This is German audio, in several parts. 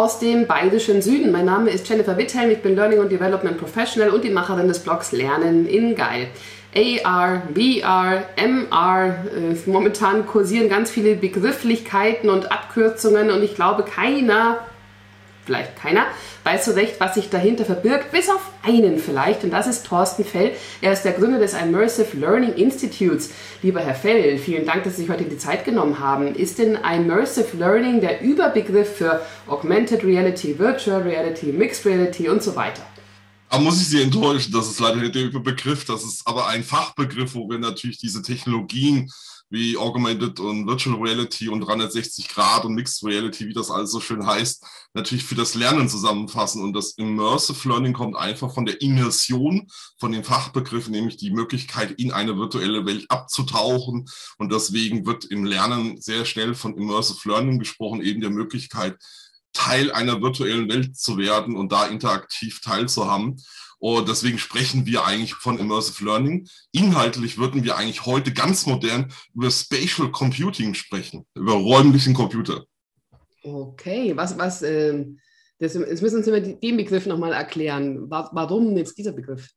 aus dem bayerischen Süden. Mein Name ist Jennifer Witthelm, ich bin Learning und Development Professional und die Macherin des Blogs Lernen in Geil. AR, VR, MR, äh, momentan kursieren ganz viele Begrifflichkeiten und Abkürzungen und ich glaube keiner vielleicht keiner, weiß so recht, was sich dahinter verbirgt, bis auf einen vielleicht, und das ist Thorsten Fell. Er ist der Gründer des Immersive Learning Institutes. Lieber Herr Fell, vielen Dank, dass Sie sich heute die Zeit genommen haben. Ist denn Immersive Learning der Überbegriff für Augmented Reality, Virtual Reality, Mixed Reality und so weiter? Da muss ich Sie enttäuschen, das ist leider nicht der Überbegriff, das ist aber ein Fachbegriff, wo wir natürlich diese Technologien wie Augmented und Virtual Reality und 360 Grad und Mixed Reality, wie das alles so schön heißt, natürlich für das Lernen zusammenfassen. Und das Immersive Learning kommt einfach von der Immersion, von dem Fachbegriff, nämlich die Möglichkeit, in eine virtuelle Welt abzutauchen. Und deswegen wird im Lernen sehr schnell von Immersive Learning gesprochen, eben der Möglichkeit, Teil einer virtuellen Welt zu werden und da interaktiv teilzuhaben. Und deswegen sprechen wir eigentlich von Immersive Learning. Inhaltlich würden wir eigentlich heute ganz modern über Spatial Computing sprechen, über räumlichen Computer. Okay, was, was, äh, das, jetzt müssen Sie mir den Begriff nochmal erklären. Warum jetzt dieser Begriff?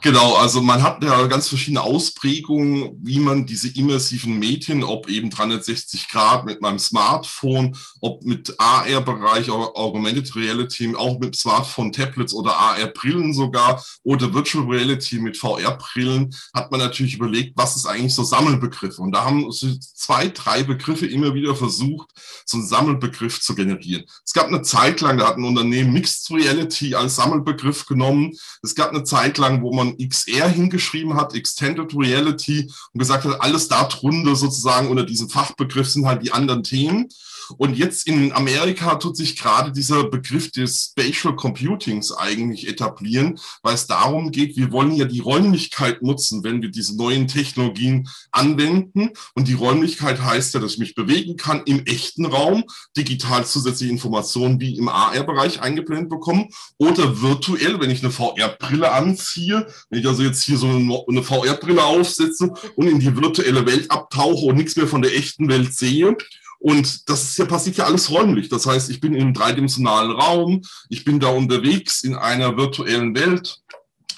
Genau, also man hat ja ganz verschiedene Ausprägungen, wie man diese immersiven Medien, ob eben 360 Grad mit meinem Smartphone, ob mit AR-Bereich, Augmented Reality, auch mit Smartphone, Tablets oder AR-Brillen sogar oder Virtual Reality mit VR-Brillen, hat man natürlich überlegt, was ist eigentlich so Sammelbegriffe. Und da haben zwei, drei Begriffe immer wieder versucht, so einen Sammelbegriff zu generieren. Es gab eine Zeit lang, da hat ein Unternehmen Mixed Reality als Sammelbegriff genommen. Es gab eine Zeit lang, wo man man XR hingeschrieben hat, Extended Reality, und gesagt hat, alles darunter sozusagen unter diesem Fachbegriff sind halt die anderen Themen. Und jetzt in Amerika tut sich gerade dieser Begriff des Spatial Computings eigentlich etablieren, weil es darum geht, wir wollen ja die Räumlichkeit nutzen, wenn wir diese neuen Technologien anwenden. Und die Räumlichkeit heißt ja, dass ich mich bewegen kann im echten Raum, digital zusätzliche Informationen wie im AR-Bereich eingeblendet bekommen oder virtuell, wenn ich eine VR-Brille anziehe, wenn ich also jetzt hier so eine VR-Brille aufsetze und in die virtuelle Welt abtauche und nichts mehr von der echten Welt sehe, und das ist ja, passiert ja alles räumlich. Das heißt, ich bin im dreidimensionalen Raum, ich bin da unterwegs in einer virtuellen Welt,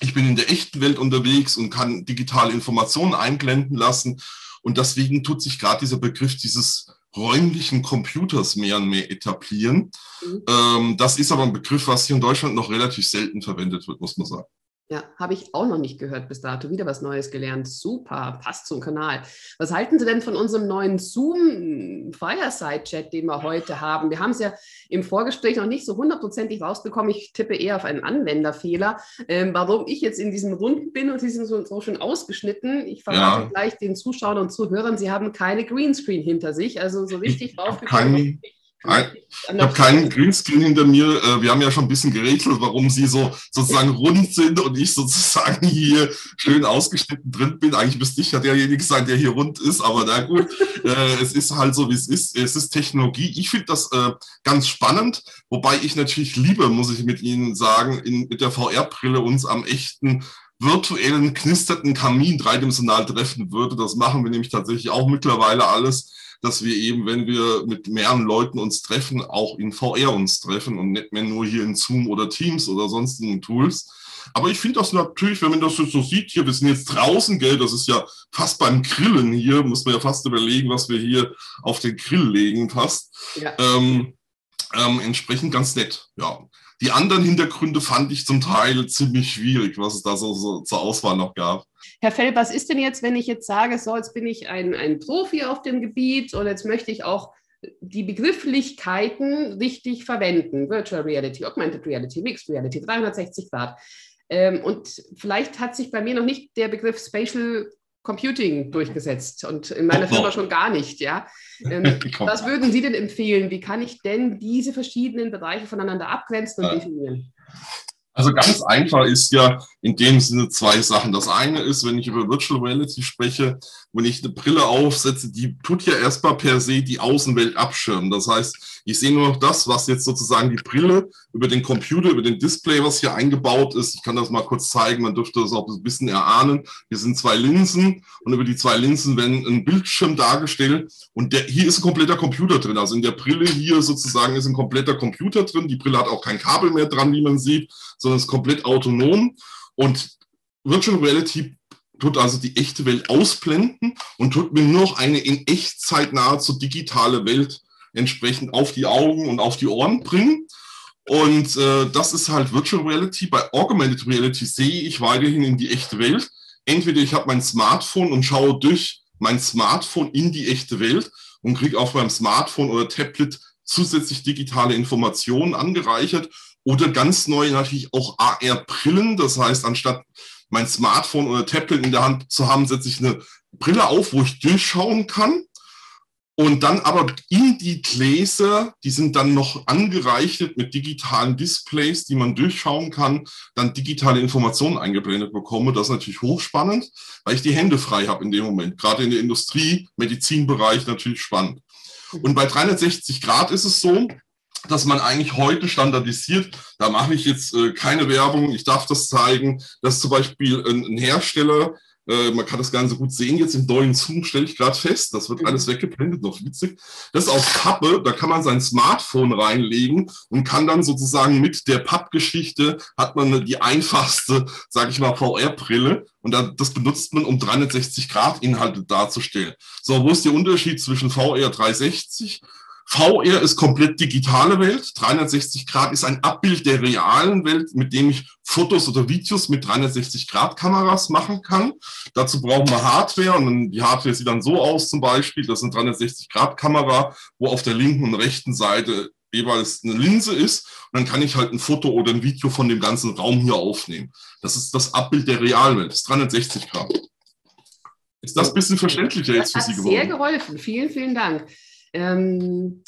ich bin in der echten Welt unterwegs und kann digitale Informationen einblenden lassen. Und deswegen tut sich gerade dieser Begriff dieses räumlichen Computers mehr und mehr etablieren. Mhm. Ähm, das ist aber ein Begriff, was hier in Deutschland noch relativ selten verwendet wird, muss man sagen. Ja, habe ich auch noch nicht gehört bis dato. Wieder was Neues gelernt. Super, passt zum Kanal. Was halten Sie denn von unserem neuen Zoom Fireside-Chat, den wir heute haben? Wir haben es ja im Vorgespräch noch nicht so hundertprozentig rausbekommen. Ich tippe eher auf einen Anwenderfehler. Ähm, warum ich jetzt in diesem Runden bin und Sie sind so, so schon ausgeschnitten. Ich verrate ja. gleich den Zuschauern und Zuhörern, Sie haben keine Greenscreen hinter sich. Also so richtig raufgekommen. Ich habe keinen Greenscreen hinter mir. Äh, wir haben ja schon ein bisschen gerätselt, warum sie so sozusagen rund sind und ich sozusagen hier schön ausgeschnitten drin bin. Eigentlich müsste ich ja derjenige sein, der hier rund ist, aber na gut, äh, es ist halt so, wie es ist. Es ist Technologie. Ich finde das äh, ganz spannend, wobei ich natürlich liebe, muss ich mit Ihnen sagen, in, mit der VR-Brille uns am echten virtuellen knisterten Kamin dreidimensional treffen würde. Das machen wir nämlich tatsächlich auch mittlerweile alles dass wir eben, wenn wir mit mehreren Leuten uns treffen, auch in VR uns treffen und nicht mehr nur hier in Zoom oder Teams oder sonstigen Tools. Aber ich finde das natürlich, wenn man das so sieht, hier, wir sind jetzt draußen, gell, das ist ja fast beim Grillen hier, muss man ja fast überlegen, was wir hier auf den Grill legen fast. Ja. Ähm, ähm, entsprechend ganz nett, ja. Die anderen Hintergründe fand ich zum Teil ziemlich schwierig, was es da so, so zur Auswahl noch gab. Herr Fell, was ist denn jetzt, wenn ich jetzt sage, so, jetzt bin ich ein, ein Profi auf dem Gebiet und jetzt möchte ich auch die Begrifflichkeiten richtig verwenden. Virtual Reality, Augmented Reality, Mixed Reality, 360 Grad. Ähm, und vielleicht hat sich bei mir noch nicht der Begriff Spatial Computing durchgesetzt und in meiner Firma schon gar nicht, ja. Ähm, was würden Sie denn empfehlen? Wie kann ich denn diese verschiedenen Bereiche voneinander abgrenzen und definieren? Also ganz einfach ist ja, in dem Sinne zwei Sachen. Das eine ist, wenn ich über Virtual Reality spreche, wenn ich eine Brille aufsetze, die tut ja erstmal per se die Außenwelt abschirmen. Das heißt, ich sehe nur noch das, was jetzt sozusagen die Brille über den Computer, über den Display, was hier eingebaut ist. Ich kann das mal kurz zeigen, man dürfte das auch ein bisschen erahnen. Hier sind zwei Linsen und über die zwei Linsen werden ein Bildschirm dargestellt und der, hier ist ein kompletter Computer drin. Also in der Brille hier sozusagen ist ein kompletter Computer drin. Die Brille hat auch kein Kabel mehr dran, wie man sieht, sondern ist komplett autonom. Und Virtual Reality tut also die echte Welt ausblenden und tut mir nur noch eine in Echtzeit nahezu digitale Welt entsprechend auf die Augen und auf die Ohren bringen. Und äh, das ist halt Virtual Reality. Bei Augmented Reality sehe ich weiterhin in die echte Welt. Entweder ich habe mein Smartphone und schaue durch mein Smartphone in die echte Welt und kriege auf meinem Smartphone oder Tablet zusätzlich digitale Informationen angereichert oder ganz neu natürlich auch AR-Brillen. Das heißt, anstatt mein Smartphone oder Tablet in der Hand zu haben, setze ich eine Brille auf, wo ich durchschauen kann. Und dann aber in die Gläser, die sind dann noch angereichert mit digitalen Displays, die man durchschauen kann, dann digitale Informationen eingeblendet bekomme. Das ist natürlich hochspannend, weil ich die Hände frei habe in dem Moment. Gerade in der Industrie, Medizinbereich natürlich spannend. Und bei 360 Grad ist es so, dass man eigentlich heute standardisiert, da mache ich jetzt äh, keine Werbung, ich darf das zeigen, dass zum Beispiel ein, ein Hersteller, äh, man kann das Ganze gut sehen, jetzt im neuen Zoom stelle ich gerade fest, das wird mhm. alles weggeblendet, noch witzig. Das ist aus Pappe, da kann man sein Smartphone reinlegen und kann dann sozusagen mit der Pappgeschichte hat man die einfachste, sage ich mal, VR-Brille und das benutzt man, um 360 Grad Inhalte darzustellen. So, wo ist der Unterschied zwischen VR 360 VR ist komplett digitale Welt. 360 Grad ist ein Abbild der realen Welt, mit dem ich Fotos oder Videos mit 360 Grad Kameras machen kann. Dazu brauchen wir Hardware und die Hardware sieht dann so aus zum Beispiel. Das ist eine 360 Grad Kamera, wo auf der linken und rechten Seite jeweils eine Linse ist. Und dann kann ich halt ein Foto oder ein Video von dem ganzen Raum hier aufnehmen. Das ist das Abbild der realen Welt. Das ist 360 Grad. Ist das ein bisschen verständlicher jetzt für Sie geworden? Sehr geholfen. Vielen, vielen Dank. Ähm,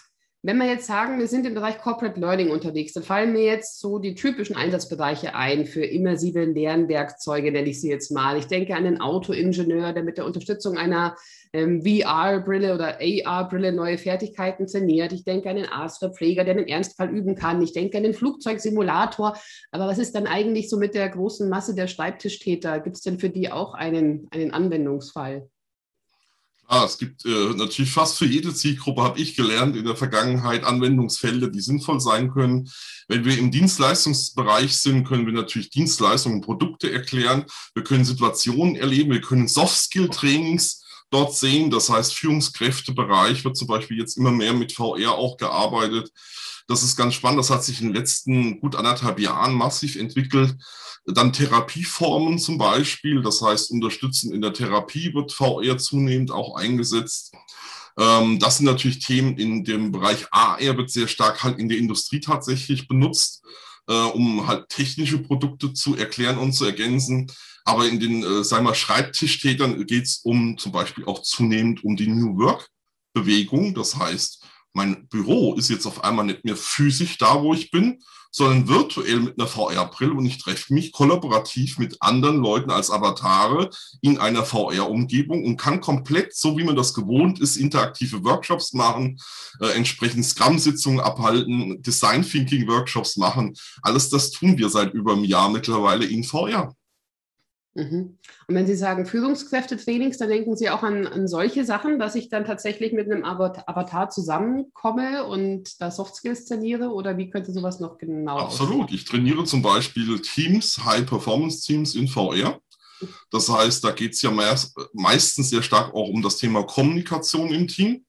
wenn wir jetzt sagen, wir sind im Bereich Corporate Learning unterwegs, dann fallen mir jetzt so die typischen Einsatzbereiche ein für immersive Lernwerkzeuge, nenne ich sie jetzt mal. Ich denke an den Autoingenieur, der mit der Unterstützung einer ähm, VR-Brille oder AR-Brille neue Fertigkeiten trainiert. Ich denke an den Arztverpfleger, der den Ernstfall üben kann. Ich denke an den Flugzeugsimulator. Aber was ist dann eigentlich so mit der großen Masse der Schreibtischtäter? Gibt es denn für die auch einen, einen Anwendungsfall? Ah, es gibt äh, natürlich fast für jede Zielgruppe, habe ich gelernt, in der Vergangenheit Anwendungsfelder, die sinnvoll sein können. Wenn wir im Dienstleistungsbereich sind, können wir natürlich Dienstleistungen und Produkte erklären. Wir können Situationen erleben, wir können Soft-Skill-Trainings dort sehen. Das heißt, Führungskräftebereich wird zum Beispiel jetzt immer mehr mit VR auch gearbeitet. Das ist ganz spannend. Das hat sich in den letzten gut anderthalb Jahren massiv entwickelt. Dann Therapieformen zum Beispiel, das heißt, unterstützen in der Therapie wird VR zunehmend auch eingesetzt. Ähm, das sind natürlich Themen in dem Bereich AR, wird sehr stark halt in der Industrie tatsächlich benutzt, äh, um halt technische Produkte zu erklären und zu ergänzen. Aber in den, äh, sagen wir, Schreibtischtätern geht es um zum Beispiel auch zunehmend um die New Work Bewegung. Das heißt, mein Büro ist jetzt auf einmal nicht mehr physisch da, wo ich bin, sondern virtuell mit einer VR-Brille und ich treffe mich kollaborativ mit anderen Leuten als Avatare in einer VR-Umgebung und kann komplett, so wie man das gewohnt ist, interaktive Workshops machen, äh, entsprechend Scrum-Sitzungen abhalten, Design-Thinking-Workshops machen. Alles das tun wir seit über einem Jahr mittlerweile in VR. Mhm. Und wenn Sie sagen Führungskräftetrainings, dann denken Sie auch an, an, solche Sachen, dass ich dann tatsächlich mit einem Avatar zusammenkomme und da Soft Skills trainiere oder wie könnte sowas noch genau Absolut. Aussehen? Ich trainiere zum Beispiel Teams, High-Performance-Teams in VR. Das heißt, da geht es ja meist, meistens sehr stark auch um das Thema Kommunikation im Team.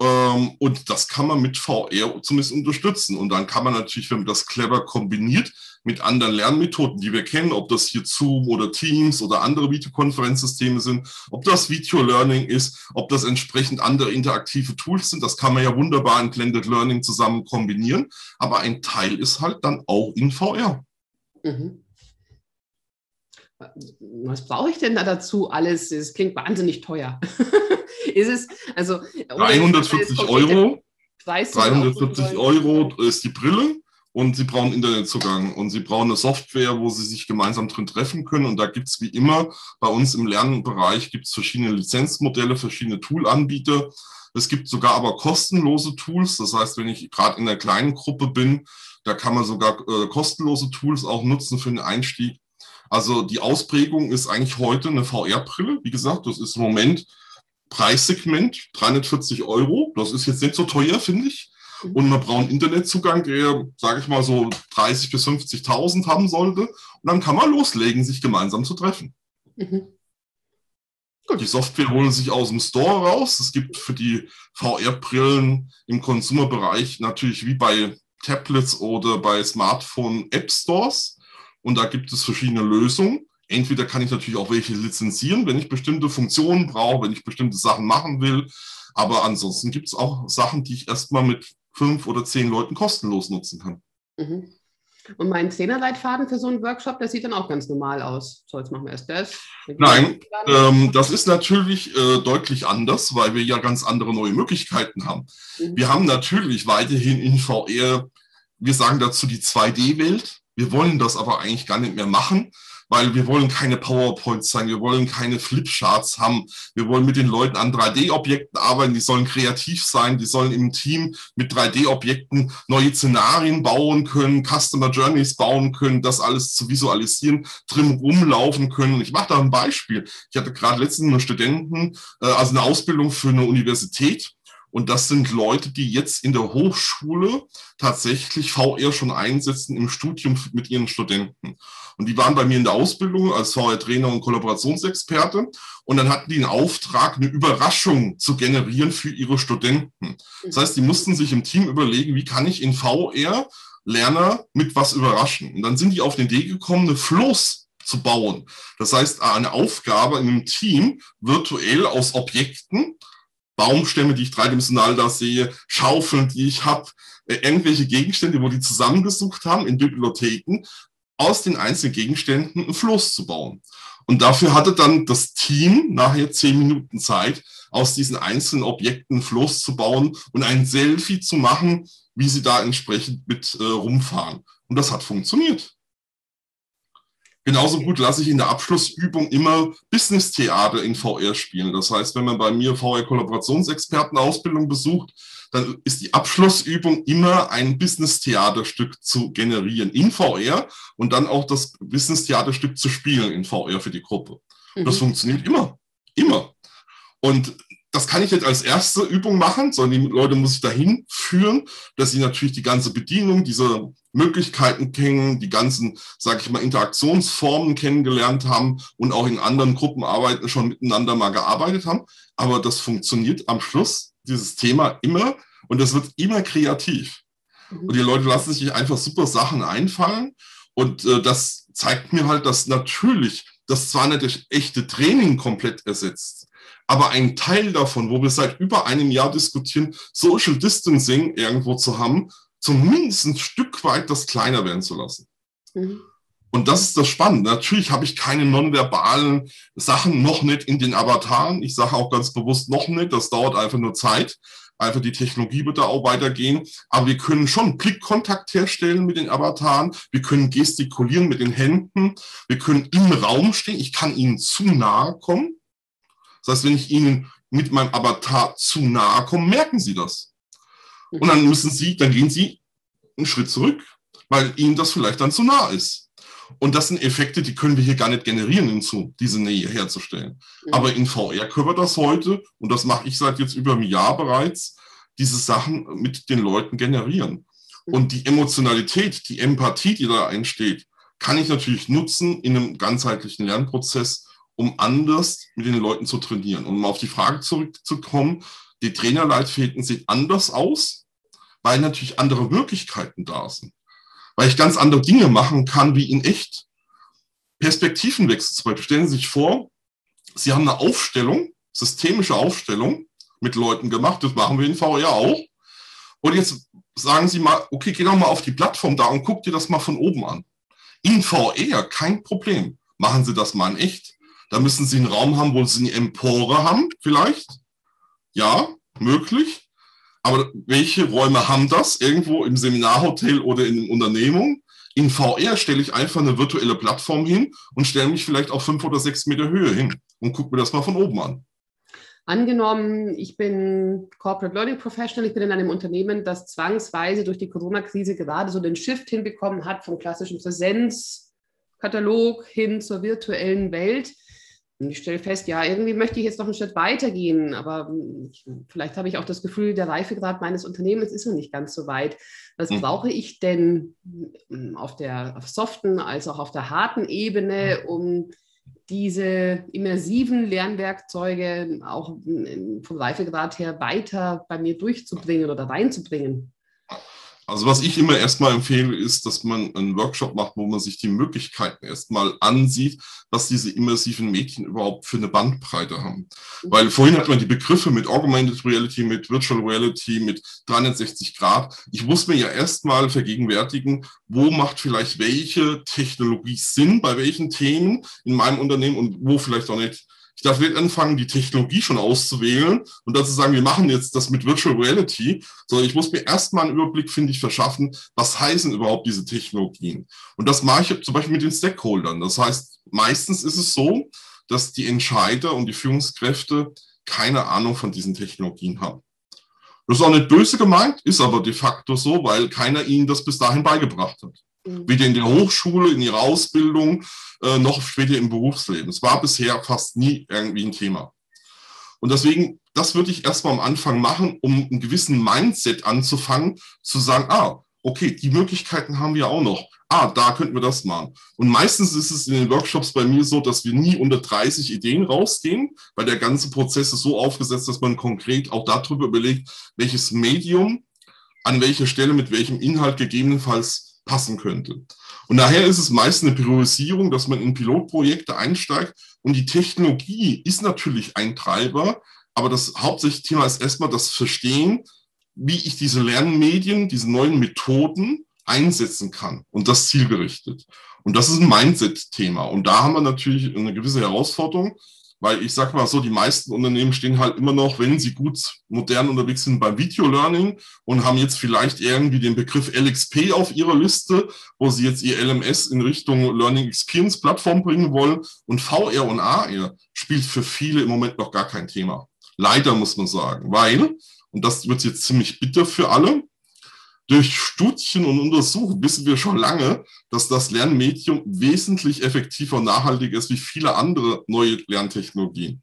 Ähm, und das kann man mit VR zumindest unterstützen. Und dann kann man natürlich, wenn man das clever kombiniert, mit anderen Lernmethoden, die wir kennen, ob das hier Zoom oder Teams oder andere Videokonferenzsysteme sind, ob das Video Learning ist, ob das entsprechend andere interaktive Tools sind. Das kann man ja wunderbar in Blended Learning zusammen kombinieren. Aber ein Teil ist halt dann auch in VR. Mhm. Was brauche ich denn da dazu alles? Es klingt wahnsinnig teuer. ist es, also 340 Euro. 340 Euro ist die Brille und sie brauchen Internetzugang und sie brauchen eine Software, wo sie sich gemeinsam drin treffen können. Und da gibt es wie immer bei uns im Lernbereich gibt es verschiedene Lizenzmodelle, verschiedene Toolanbieter. Es gibt sogar aber kostenlose Tools. Das heißt, wenn ich gerade in einer kleinen Gruppe bin, da kann man sogar äh, kostenlose Tools auch nutzen für den Einstieg. Also die Ausprägung ist eigentlich heute eine VR-Brille. Wie gesagt, das ist im Moment Preissegment 340 Euro. Das ist jetzt nicht so teuer, finde ich. Mhm. Und man braucht einen Internetzugang, der, sage ich mal, so 30.000 bis 50.000 haben sollte. Und dann kann man loslegen, sich gemeinsam zu treffen. Mhm. Die Software holen sich aus dem Store raus. Es gibt für die VR-Brillen im Konsumerbereich natürlich wie bei Tablets oder bei Smartphone-App-Stores. Und da gibt es verschiedene Lösungen. Entweder kann ich natürlich auch welche lizenzieren, wenn ich bestimmte Funktionen brauche, wenn ich bestimmte Sachen machen will. Aber ansonsten gibt es auch Sachen, die ich erstmal mit fünf oder zehn Leuten kostenlos nutzen kann. Mhm. Und mein Zehnerleitfaden für so einen Workshop, der sieht dann auch ganz normal aus. So, jetzt machen wir erst das. Nein, ähm, das ist natürlich äh, deutlich anders, weil wir ja ganz andere neue Möglichkeiten haben. Mhm. Wir haben natürlich weiterhin in VR, wir sagen dazu die 2D-Welt. Wir wollen das aber eigentlich gar nicht mehr machen, weil wir wollen keine PowerPoints sein, wir wollen keine Flipcharts haben, wir wollen mit den Leuten an 3D-Objekten arbeiten, die sollen kreativ sein, die sollen im Team mit 3D-Objekten neue Szenarien bauen können, Customer Journeys bauen können, das alles zu visualisieren, drin rumlaufen können. Ich mache da ein Beispiel. Ich hatte gerade letztens einen Studenten, äh, also eine Ausbildung für eine Universität, und das sind Leute, die jetzt in der Hochschule tatsächlich VR schon einsetzen im Studium mit ihren Studenten. Und die waren bei mir in der Ausbildung als VR-Trainer und Kollaborationsexperte. Und dann hatten die einen Auftrag, eine Überraschung zu generieren für ihre Studenten. Das heißt, die mussten sich im Team überlegen, wie kann ich in VR Lerner mit was überraschen? Und dann sind die auf den Idee gekommen, eine Floß zu bauen. Das heißt, eine Aufgabe in einem Team virtuell aus Objekten Baumstämme, die ich dreidimensional da sehe, Schaufeln, die ich habe, äh, irgendwelche Gegenstände, wo die zusammengesucht haben in Bibliotheken, aus den einzelnen Gegenständen einen Fluss zu bauen. Und dafür hatte dann das Team nachher zehn Minuten Zeit, aus diesen einzelnen Objekten einen Fluss zu bauen und ein Selfie zu machen, wie sie da entsprechend mit äh, rumfahren. Und das hat funktioniert. Genauso gut lasse ich in der Abschlussübung immer Business-Theater in VR spielen. Das heißt, wenn man bei mir VR-Kollaborationsexperten-Ausbildung besucht, dann ist die Abschlussübung immer ein Business-Theaterstück zu generieren in VR und dann auch das Business-Theaterstück zu spielen in VR für die Gruppe. Mhm. Das funktioniert immer. Immer. Und das kann ich jetzt als erste Übung machen, sondern die Leute muss ich dahin führen, dass sie natürlich die ganze Bedienung, diese Möglichkeiten kennen, die ganzen, sage ich mal, Interaktionsformen kennengelernt haben und auch in anderen Gruppenarbeiten schon miteinander mal gearbeitet haben. Aber das funktioniert am Schluss, dieses Thema immer und das wird immer kreativ. Mhm. Und die Leute lassen sich einfach super Sachen einfallen und äh, das zeigt mir halt, dass natürlich das zwar nicht das echte Training komplett ersetzt, aber ein Teil davon, wo wir seit über einem Jahr diskutieren, Social Distancing irgendwo zu haben, zumindest ein Stück weit das kleiner werden zu lassen. Mhm. Und das ist das Spannende. Natürlich habe ich keine nonverbalen Sachen noch nicht in den Avataren. Ich sage auch ganz bewusst noch nicht. Das dauert einfach nur Zeit. Einfach die Technologie wird da auch weitergehen. Aber wir können schon Blickkontakt herstellen mit den Avataren. Wir können gestikulieren mit den Händen. Wir können im Raum stehen. Ich kann ihnen zu nahe kommen. Das heißt, wenn ich Ihnen mit meinem Avatar zu nahe komme, merken Sie das. Und dann müssen Sie, dann gehen Sie einen Schritt zurück, weil Ihnen das vielleicht dann zu nah ist. Und das sind Effekte, die können wir hier gar nicht generieren hinzu, diese Nähe herzustellen. Mhm. Aber in VR können wir das heute, und das mache ich seit jetzt über einem Jahr bereits, diese Sachen mit den Leuten generieren. Mhm. Und die Emotionalität, die Empathie, die da entsteht, kann ich natürlich nutzen in einem ganzheitlichen Lernprozess, um anders mit den Leuten zu trainieren. Und um auf die Frage zurückzukommen, die Trainerleitfäden sehen anders aus, weil natürlich andere Möglichkeiten da sind. Weil ich ganz andere Dinge machen kann wie in echt. Perspektivenwechsel zum Beispiel. Stellen Sie sich vor, Sie haben eine Aufstellung, systemische Aufstellung mit Leuten gemacht. Das machen wir in VR auch. Und jetzt sagen Sie mal, okay, geh doch mal auf die Plattform da und guck dir das mal von oben an. In VR kein Problem. Machen Sie das mal in echt. Da müssen Sie einen Raum haben, wo Sie eine Empore haben, vielleicht. Ja, möglich. Aber welche Räume haben das? Irgendwo im Seminarhotel oder in einer Unternehmung? In VR stelle ich einfach eine virtuelle Plattform hin und stelle mich vielleicht auf fünf oder sechs Meter Höhe hin und gucke mir das mal von oben an. Angenommen, ich bin Corporate Learning Professional, ich bin in einem Unternehmen, das zwangsweise durch die Corona-Krise gerade so den Shift hinbekommen hat vom klassischen Präsenzkatalog hin zur virtuellen Welt. Und ich stelle fest, ja, irgendwie möchte ich jetzt noch einen Schritt weitergehen, aber ich, vielleicht habe ich auch das Gefühl, der Reifegrad meines Unternehmens ist noch nicht ganz so weit. Was mhm. brauche ich denn hm, auf der auf soften als auch auf der harten Ebene, um diese immersiven Lernwerkzeuge auch hm, vom Reifegrad her weiter bei mir durchzubringen oder reinzubringen? Also was ich immer erstmal empfehle, ist, dass man einen Workshop macht, wo man sich die Möglichkeiten erstmal ansieht, was diese immersiven Mädchen überhaupt für eine Bandbreite haben. Weil vorhin hat man die Begriffe mit Augmented Reality, mit Virtual Reality, mit 360 Grad. Ich muss mir ja erstmal vergegenwärtigen, wo macht vielleicht welche Technologie Sinn, bei welchen Themen in meinem Unternehmen und wo vielleicht auch nicht. Ich darf nicht anfangen, die Technologie schon auszuwählen und dann zu sagen, wir machen jetzt das mit Virtual Reality, sondern ich muss mir erstmal einen Überblick, finde ich, verschaffen, was heißen überhaupt diese Technologien. Und das mache ich zum Beispiel mit den Stakeholdern. Das heißt, meistens ist es so, dass die Entscheider und die Führungskräfte keine Ahnung von diesen Technologien haben. Das ist auch nicht böse gemeint, ist aber de facto so, weil keiner ihnen das bis dahin beigebracht hat. Mhm. Weder in der Hochschule, in ihrer Ausbildung, äh, noch später im Berufsleben. Es war bisher fast nie irgendwie ein Thema. Und deswegen, das würde ich erstmal am Anfang machen, um einen gewissen Mindset anzufangen, zu sagen, ah, okay, die Möglichkeiten haben wir auch noch. Ah, da könnten wir das machen. Und meistens ist es in den Workshops bei mir so, dass wir nie unter 30 Ideen rausgehen, weil der ganze Prozess ist so aufgesetzt, dass man konkret auch darüber überlegt, welches Medium an welcher Stelle mit welchem Inhalt gegebenenfalls passen könnte. Und daher ist es meist eine Priorisierung, dass man in Pilotprojekte einsteigt. Und die Technologie ist natürlich ein Treiber, aber das hauptsächliche Thema ist erstmal das Verstehen, wie ich diese Lernmedien, diese neuen Methoden einsetzen kann und das zielgerichtet. Und das ist ein Mindset-Thema. Und da haben wir natürlich eine gewisse Herausforderung, weil ich sage mal so, die meisten Unternehmen stehen halt immer noch, wenn sie gut modern unterwegs sind, beim Video-Learning und haben jetzt vielleicht irgendwie den Begriff LXP auf ihrer Liste, wo sie jetzt ihr LMS in Richtung Learning Experience Plattform bringen wollen. Und VR und AR spielt für viele im Moment noch gar kein Thema. Leider muss man sagen, weil, und das wird jetzt ziemlich bitter für alle, durch Studien und Untersuchungen wissen wir schon lange, dass das Lernmedium wesentlich effektiver und nachhaltiger ist wie viele andere neue Lerntechnologien.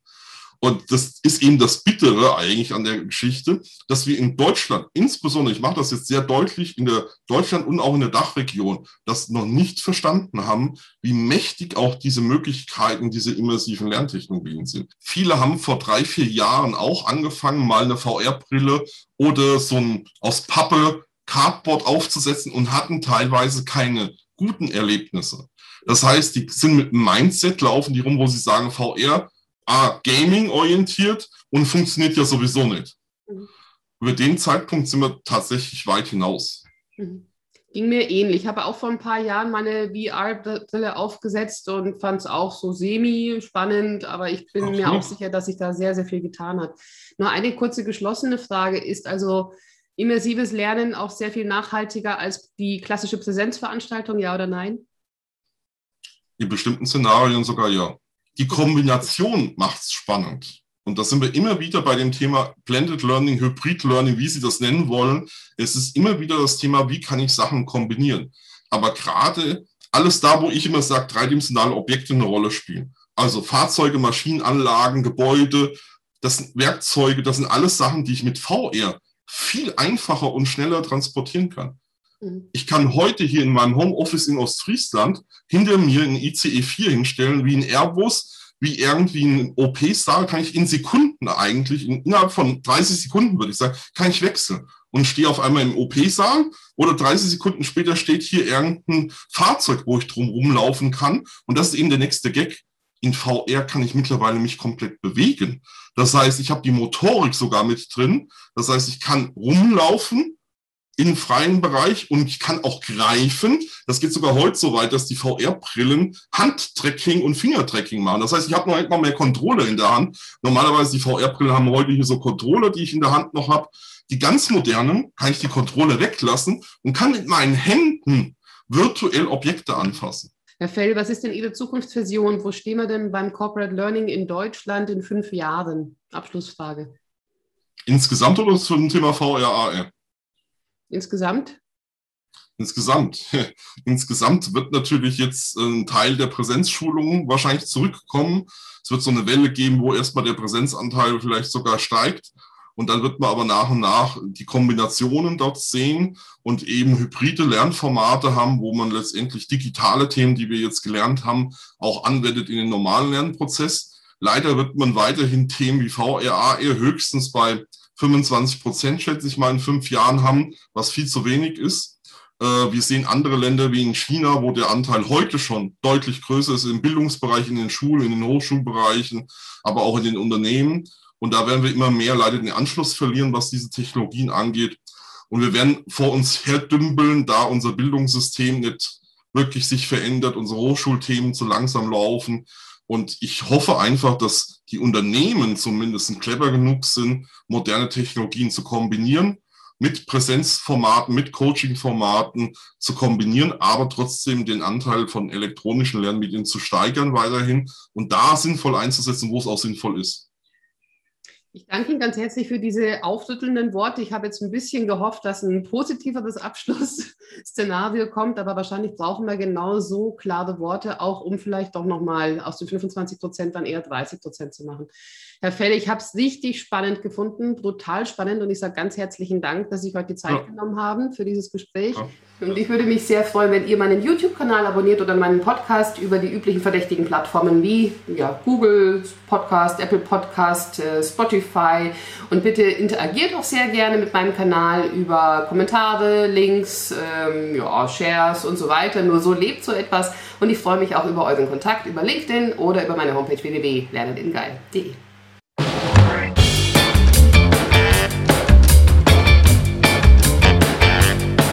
Und das ist eben das Bittere eigentlich an der Geschichte, dass wir in Deutschland, insbesondere, ich mache das jetzt sehr deutlich, in der Deutschland und auch in der Dachregion, das noch nicht verstanden haben, wie mächtig auch diese Möglichkeiten, diese immersiven Lerntechnologien sind. Viele haben vor drei, vier Jahren auch angefangen, mal eine VR-Brille oder so ein aus Pappe Cardboard aufzusetzen und hatten teilweise keine guten Erlebnisse. Das heißt, die sind mit einem Mindset laufen die rum, wo sie sagen, VR, ah, Gaming orientiert und funktioniert ja sowieso nicht. Mhm. Über den Zeitpunkt sind wir tatsächlich weit hinaus. Mhm. Ging mir ähnlich. Ich habe auch vor ein paar Jahren meine VR-Brille aufgesetzt und fand es auch so semi-spannend, aber ich bin Ach, mir auch sicher, dass sich da sehr, sehr viel getan hat. Nur eine kurze geschlossene Frage ist also, immersives Lernen auch sehr viel nachhaltiger als die klassische Präsenzveranstaltung, ja oder nein? In bestimmten Szenarien sogar ja. Die Kombination macht es spannend. Und da sind wir immer wieder bei dem Thema Blended Learning, Hybrid Learning, wie Sie das nennen wollen. Es ist immer wieder das Thema, wie kann ich Sachen kombinieren. Aber gerade alles da, wo ich immer sage, dreidimensionale Objekte eine Rolle spielen. Also Fahrzeuge, Maschinenanlagen, Gebäude, das sind Werkzeuge, das sind alles Sachen, die ich mit VR viel einfacher und schneller transportieren kann. Mhm. Ich kann heute hier in meinem Homeoffice in Ostfriesland hinter mir einen ICE 4 hinstellen, wie ein Airbus, wie irgendwie ein OP-Saal, kann ich in Sekunden eigentlich, innerhalb von 30 Sekunden würde ich sagen, kann ich wechseln und stehe auf einmal im OP-Saal oder 30 Sekunden später steht hier irgendein Fahrzeug, wo ich drum rumlaufen kann. Und das ist eben der nächste Gag in VR kann ich mittlerweile mich komplett bewegen. Das heißt, ich habe die Motorik sogar mit drin. Das heißt, ich kann rumlaufen im freien Bereich und ich kann auch greifen. Das geht sogar heute so weit, dass die VR-Brillen Handtracking und Fingertracking machen. Das heißt, ich habe noch einmal mehr Controller in der Hand. Normalerweise die VR-Brillen haben heute hier so Controller, die ich in der Hand noch habe. Die ganz modernen kann ich die Kontrolle weglassen und kann mit meinen Händen virtuell Objekte anfassen. Herr Fell, was ist denn Ihre Zukunftsvision? Wo stehen wir denn beim Corporate Learning in Deutschland in fünf Jahren? Abschlussfrage. Insgesamt oder zum Thema VRAR? Insgesamt? Insgesamt. Insgesamt wird natürlich jetzt ein Teil der Präsenzschulungen wahrscheinlich zurückkommen. Es wird so eine Welle geben, wo erstmal der Präsenzanteil vielleicht sogar steigt. Und dann wird man aber nach und nach die Kombinationen dort sehen und eben hybride Lernformate haben, wo man letztendlich digitale Themen, die wir jetzt gelernt haben, auch anwendet in den normalen Lernprozess. Leider wird man weiterhin Themen wie VRA eher höchstens bei 25 Prozent, schätze ich mal, in fünf Jahren haben, was viel zu wenig ist. Äh, wir sehen andere Länder wie in China, wo der Anteil heute schon deutlich größer ist im Bildungsbereich, in den Schulen, in den Hochschulbereichen, aber auch in den Unternehmen. Und da werden wir immer mehr leider den Anschluss verlieren, was diese Technologien angeht. Und wir werden vor uns herdümpeln, da unser Bildungssystem nicht wirklich sich verändert, unsere Hochschulthemen zu langsam laufen. Und ich hoffe einfach, dass die Unternehmen zumindest clever genug sind, moderne Technologien zu kombinieren, mit Präsenzformaten, mit Coachingformaten zu kombinieren, aber trotzdem den Anteil von elektronischen Lernmedien zu steigern weiterhin und da sinnvoll einzusetzen, wo es auch sinnvoll ist. Ich danke Ihnen ganz herzlich für diese aufrüttelnden Worte. Ich habe jetzt ein bisschen gehofft, dass ein positiveres Abschlussszenario kommt, aber wahrscheinlich brauchen wir genau so klare Worte, auch um vielleicht doch nochmal aus den 25 Prozent dann eher 30 Prozent zu machen. Herr Felle, ich habe es richtig spannend gefunden, brutal spannend und ich sage ganz herzlichen Dank, dass Sie heute die Zeit ja. genommen haben für dieses Gespräch. Ja. Und ich würde mich sehr freuen, wenn ihr meinen YouTube-Kanal abonniert oder meinen Podcast über die üblichen verdächtigen Plattformen wie ja, Google Podcast, Apple Podcast, äh, Spotify. Und bitte interagiert auch sehr gerne mit meinem Kanal über Kommentare, Links, ähm, ja, Shares und so weiter. Nur so lebt so etwas. Und ich freue mich auch über euren Kontakt über LinkedIn oder über meine Homepage www.lerneningeil.de.